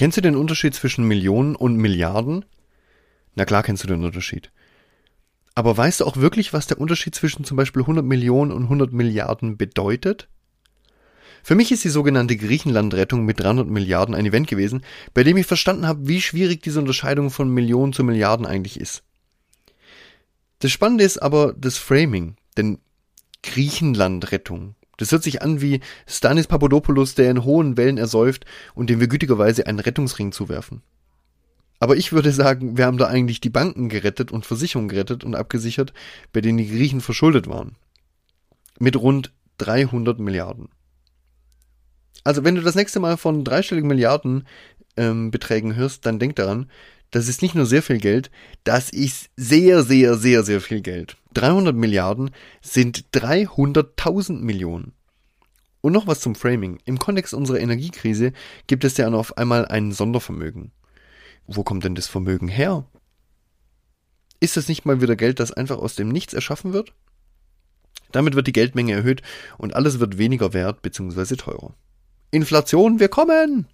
Kennst du den Unterschied zwischen Millionen und Milliarden? Na klar kennst du den Unterschied. Aber weißt du auch wirklich, was der Unterschied zwischen zum Beispiel 100 Millionen und 100 Milliarden bedeutet? Für mich ist die sogenannte Griechenland-Rettung mit 300 Milliarden ein Event gewesen, bei dem ich verstanden habe, wie schwierig diese Unterscheidung von Millionen zu Milliarden eigentlich ist. Das Spannende ist aber das Framing, denn Griechenland-Rettung. Das hört sich an wie Stanis Papadopoulos, der in hohen Wellen ersäuft und dem wir gütigerweise einen Rettungsring zuwerfen. Aber ich würde sagen, wir haben da eigentlich die Banken gerettet und Versicherungen gerettet und abgesichert, bei denen die Griechen verschuldet waren. Mit rund 300 Milliarden. Also wenn du das nächste Mal von dreistelligen Milliarden ähm, Beträgen hörst, dann denk daran, das ist nicht nur sehr viel Geld, das ist sehr, sehr, sehr, sehr viel Geld. 300 Milliarden sind 300.000 Millionen. Und noch was zum Framing. Im Kontext unserer Energiekrise gibt es ja auf einmal ein Sondervermögen. Wo kommt denn das Vermögen her? Ist das nicht mal wieder Geld, das einfach aus dem Nichts erschaffen wird? Damit wird die Geldmenge erhöht und alles wird weniger wert bzw. teurer. Inflation, wir kommen!